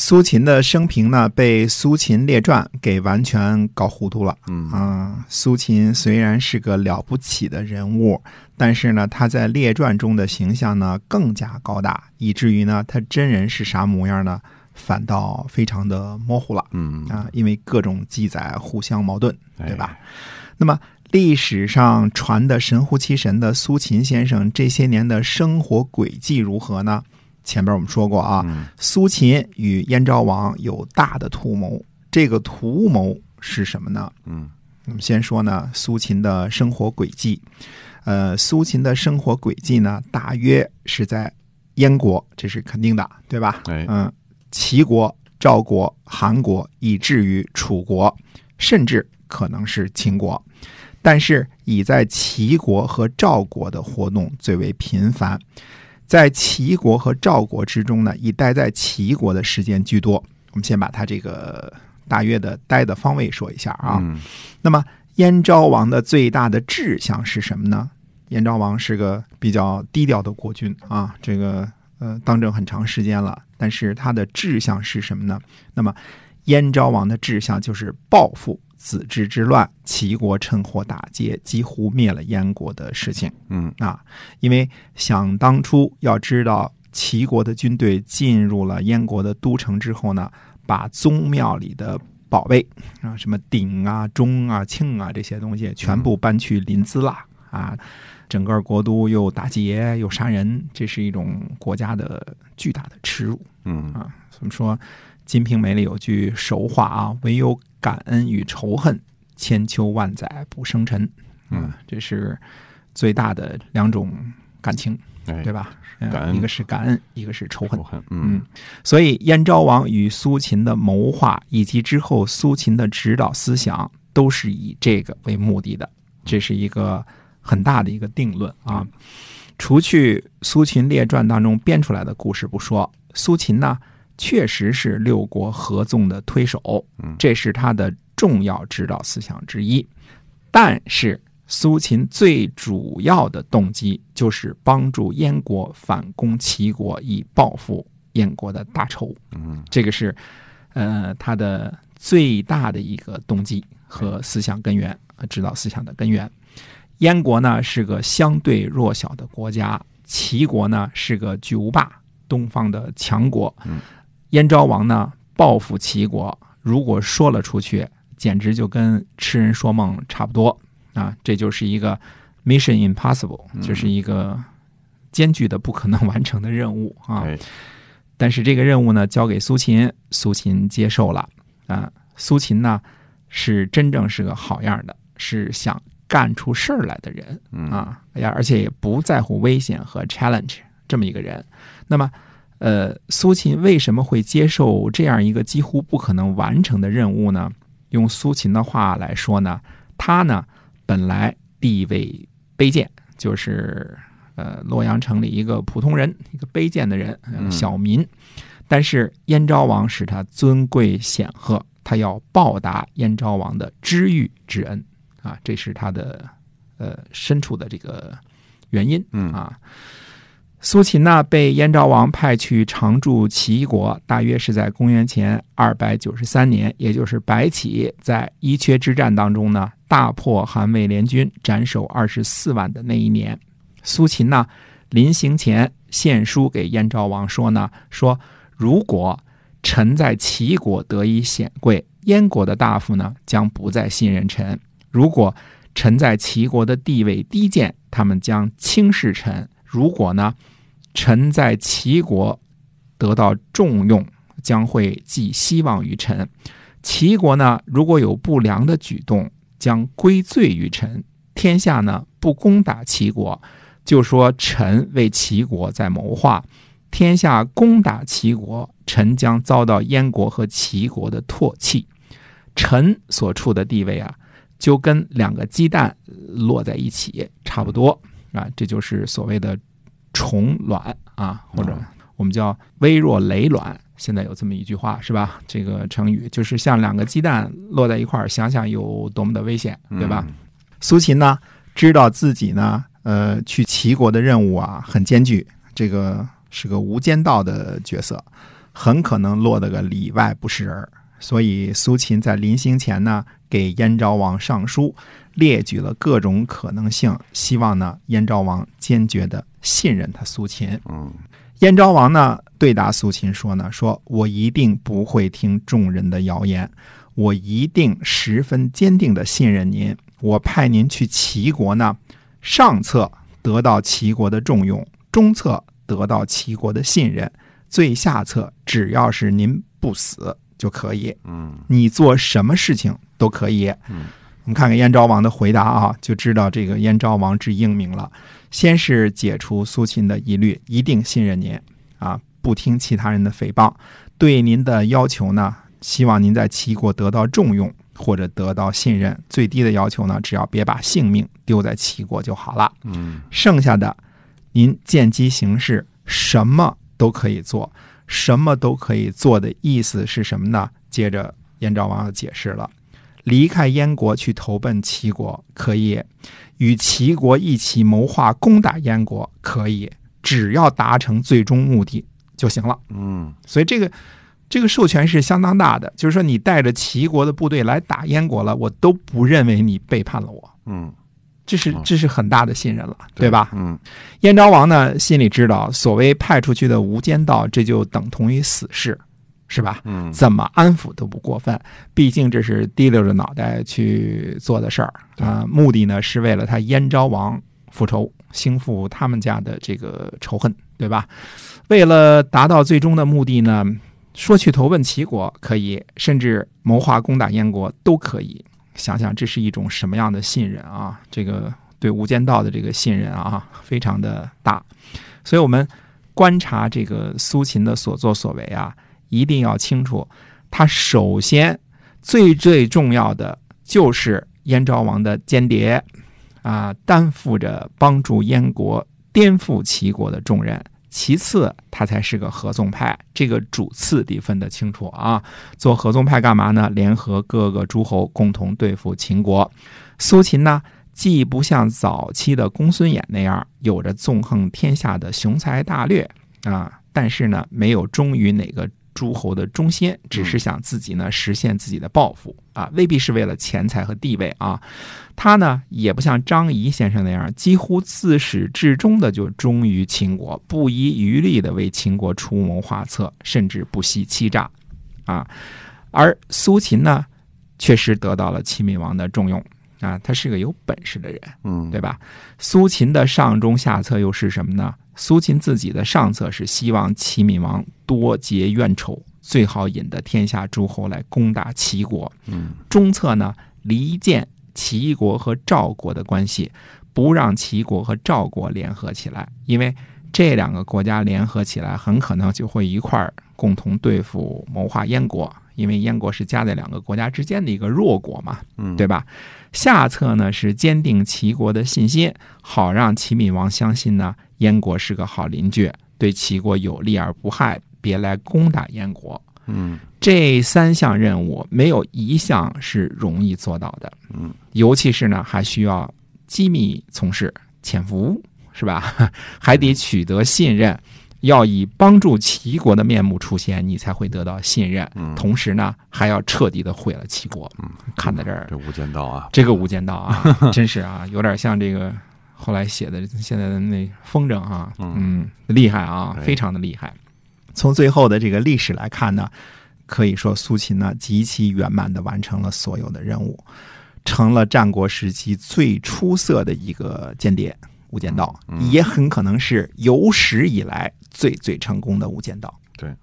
苏秦的生平呢，被《苏秦列传》给完全搞糊涂了。嗯啊，苏秦虽然是个了不起的人物，但是呢，他在列传中的形象呢更加高大，以至于呢，他真人是啥模样呢，反倒非常的模糊了。嗯啊，因为各种记载互相矛盾，对吧？哎那么历史上传的神乎其神的苏秦先生这些年的生活轨迹如何呢？前边我们说过啊，嗯苏秦与燕昭王有大的图谋，这个图谋是什么呢？嗯我们先说呢，苏秦的生活轨迹。呃，苏秦的生活轨迹呢，大约是在燕国，这是肯定的，对吧？哎嗯，齐国、赵国、韩国，以至于楚国，甚至可能是秦国。但是以在齐国和赵国的活动最为频繁，在齐国和赵国之中呢，以待在齐国的时间居多。我们先把他这个大约的待的方位说一下啊。嗯那么燕昭王的最大的志向是什么呢？燕昭王是个比较低调的国君啊，这个呃当政很长时间了，但是他的志向是什么呢？那么燕昭王的志向就是报复子之之乱，齐国趁火打劫，几乎灭了燕国的事情。嗯啊，因为想当初要知道齐国的军队进入了燕国的都城之后呢，把宗庙里的宝贝啊，什么鼎啊、钟啊、磬啊这些东西全部搬去临淄了啊，整个国都又打劫又杀人，这是一种国家的巨大的耻辱。嗯啊，怎么说？《金瓶梅》里有句熟话啊，“唯有感恩与仇恨，千秋万载不生尘。”嗯啊，这是最大的两种感情，哎对吧？嗯感恩一个是感恩，一个是仇恨仇。恨嗯嗯，所以燕昭王与苏秦的谋划，以及之后苏秦的指导思想，都是以这个为目的的。这是一个很大的一个定论啊。除去《苏秦列传》当中编出来的故事不说，苏秦呢确实是六国合纵的推手嗯，这是他的重要指导思想之一。但是苏秦最主要的动机就是帮助燕国反攻齐国，以报复燕国的大仇。嗯这个是呃他的最大的一个动机和思想根源，呃指导思想的根源。燕国呢是个相对弱小的国家，齐国呢是个巨无霸，东方的强国。嗯燕昭王呢报复齐国，如果说了出去，简直就跟痴人说梦差不多啊！这就是一个 mission impossible，嗯就是一个艰巨的不可能完成的任务啊。哎但是这个任务呢，交给苏秦，苏秦接受了啊。苏秦呢，是真正是个好样的，是想干出事儿来的人嗯啊。哎呀，而且也不在乎危险和 challenge 这么一个人。那么，呃，苏秦为什么会接受这样一个几乎不可能完成的任务呢？用苏秦的话来说呢，他呢本来地位卑贱，就是呃洛阳城里一个普通人，一个卑贱的人，小民。但是燕昭王使他尊贵显赫，他要报答燕昭王的知遇之恩啊，这是他的呃深处的这个原因嗯啊。苏秦呢，被燕昭王派去常驻齐国，大约是在公元前二百九十三年，也就是白起在伊阙之战当中呢，大破韩魏联军，斩首二十四万的那一年。苏秦呢，临行前献书给燕昭王说呢，说如果臣在齐国得以显贵，燕国的大夫呢将不再信任臣；如果臣在齐国的地位低贱，他们将轻视臣。如果呢，臣在齐国得到重用，将会寄希望于臣；齐国呢，如果有不良的举动，将归罪于臣。天下呢不攻打齐国，就说臣为齐国在谋划；天下攻打齐国，臣将遭到燕国和齐国的唾弃。臣所处的地位啊，就跟两个鸡蛋落在一起，差不多啊，这就是所谓的虫卵啊，或者我们叫微弱雷卵。现在有这么一句话是吧？这个成语就是像两个鸡蛋落在一块儿，想想有多么的危险，对吧？苏秦呢，知道自己呢，呃，去齐国的任务啊很艰巨，这个是个无间道的角色，很可能落得个里外不是人。所以苏秦在临行前呢，给燕昭王上书，列举了各种可能性，希望呢燕昭王坚决的信任他苏秦。嗯燕昭王呢对答苏秦说呢，说我一定不会听众人的谣言，我一定十分坚定的信任您。我派您去齐国呢，上策得到齐国的重用，中策得到齐国的信任，最下策只要是您不死就可以。嗯你做什么事情都可以。嗯我们看看燕昭王的回答啊，就知道这个燕昭王之英明了。先是解除苏秦的疑虑，一定信任您啊，不听其他人的诽谤。对您的要求呢，希望您在齐国得到重用或者得到信任。最低的要求呢，只要别把性命丢在齐国就好了。嗯剩下的，您见机行事，什么都可以做，什么都可以做的意思是什么呢？接着燕昭王又解释了，离开燕国去投奔齐国可以，与齐国一起谋划攻打燕国可以，只要达成最终目的就行了。嗯。所以这个这个授权是相当大的，就是说你带着齐国的部队来打燕国了，我都不认为你背叛了我，嗯，这是哦这是很大的信任了，对吧？嗯燕昭王呢，心里知道，所谓派出去的无间道，这就等同于死士，是吧？嗯怎么安抚都不过分，毕竟这是提溜着脑袋去做的事儿啊、目的呢是为了他燕昭王复仇，兴复他们家的这个仇恨，对吧？为了达到最终的目的呢，说去投奔齐国可以，甚至谋划攻打燕国都可以。想想这是一种什么样的信任啊？这个对无间道的这个信任啊，非常的大。所以我们观察这个苏秦的所作所为啊，一定要清楚，他首先最最重要的就是燕昭王的间谍啊，担负着帮助燕国颠覆齐国的重任。其次，他才是个合纵派，这个主次得分得清楚啊。做合纵派干嘛呢？联合各个诸侯共同对付秦国。苏秦呢，既不像早期的公孙衍那样有着纵横天下的雄才大略啊，但是呢，没有忠于哪个诸侯的忠心，只是想自己呢实现自己的抱负啊，未必是为了钱财和地位啊。他呢，也不像张仪先生那样，几乎自始至终的就忠于秦国，不遗余力的为秦国出谋划策，甚至不惜欺诈啊。而苏秦呢，确实得到了齐闵王的重用啊，他是个有本事的人。嗯，对吧？苏秦的上中下策又是什么呢？苏秦自己的上策是希望齐闵王多结怨仇，最好引得天下诸侯来攻打齐国。嗯中策呢，离间齐国和赵国的关系，不让齐国和赵国联合起来，因为这两个国家联合起来，很可能就会一块儿共同对付谋划燕国，因为燕国是夹在两个国家之间的一个弱国嘛。嗯，对吧？下策呢是坚定齐国的信心，好让齐闵王相信呢燕国是个好邻居，对齐国有利而不害，别来攻打燕国。嗯这三项任务没有一项是容易做到的，嗯，尤其是呢还需要机密从事、潜伏，是吧？还得取得信任，要以帮助齐国的面目出现，你才会得到信任。嗯同时呢，还要彻底的毁了齐国。嗯，看在这儿，这无间道啊，这个无间道啊，真是啊，有点像这个后来写的现在的那风筝啊，嗯嗯，厉害啊，非常的厉害。从最后的这个历史来看呢，可以说苏秦呢极其圆满的完成了所有的任务，成了战国时期最出色的一个间谍。无间道嗯也很可能是有史以来最最成功的无间道。对，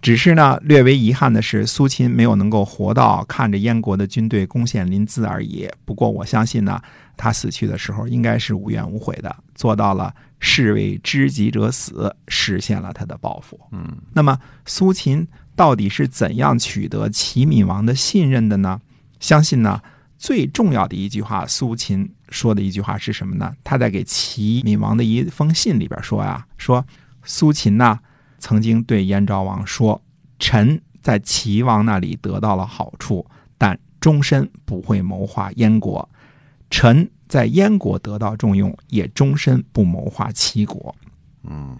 只是呢，略为遗憾的是，苏秦没有能够活到看着燕国的军队攻陷临淄而已。不过，我相信呢，他死去的时候应该是无怨无悔的，做到了士为知己者死，实现了他的抱负。嗯那么，苏秦到底是怎样取得齐闵王的信任的呢？相信呢，最重要的一句话，苏秦说的一句话是什么呢？他在给齐闵王的一封信里边说呀，说苏秦呐曾经对燕昭王说：“臣在齐王那里得到了好处，但终身不会谋划燕国；臣在燕国得到重用，也终身不谋划齐国。”嗯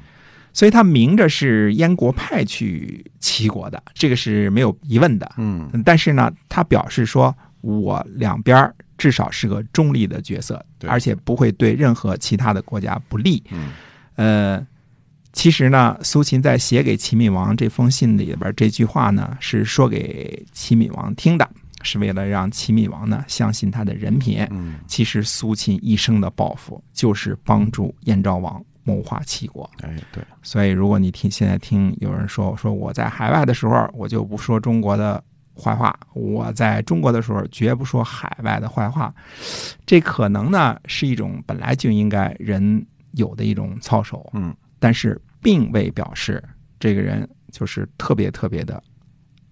所以他明着是燕国派去齐国的，这个是没有疑问的。嗯但是呢，他表示说，我两边儿至少是个中立的角色，而且不会对任何其他的国家不利。嗯呃，其实呢，苏秦在写给齐闵王这封信里边这句话呢，是说给齐闵王听的，是为了让齐闵王呢相信他的人品。嗯其实苏秦一生的抱负就是帮助燕昭王谋划齐国。哎对，所以，如果你听现在听有人说说我在海外的时候，我就不说中国的坏话；我在中国的时候，绝不说海外的坏话。这可能呢是一种本来就应该人有的一种操守，嗯但是并未表示这个人就是特别特别的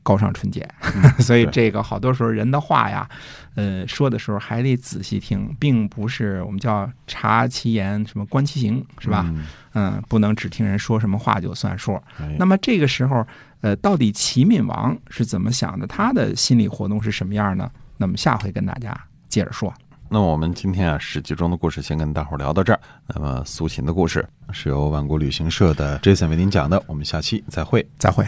高尚纯洁。所以这个好多时候人的话呀，呃，说的时候还得仔细听，并不是我们叫察其言，什么观其行，是吧？嗯嗯，不能只听人说什么话就算数。哎那么这个时候，呃，到底齐闵王是怎么想的？他的心理活动是什么样呢？那么下回跟大家接着说。那么我们今天啊，史记中的故事先跟大伙儿聊到这儿。那么苏秦的故事是由万国旅行社的 Jason 为您讲的，我们下期再会。再会。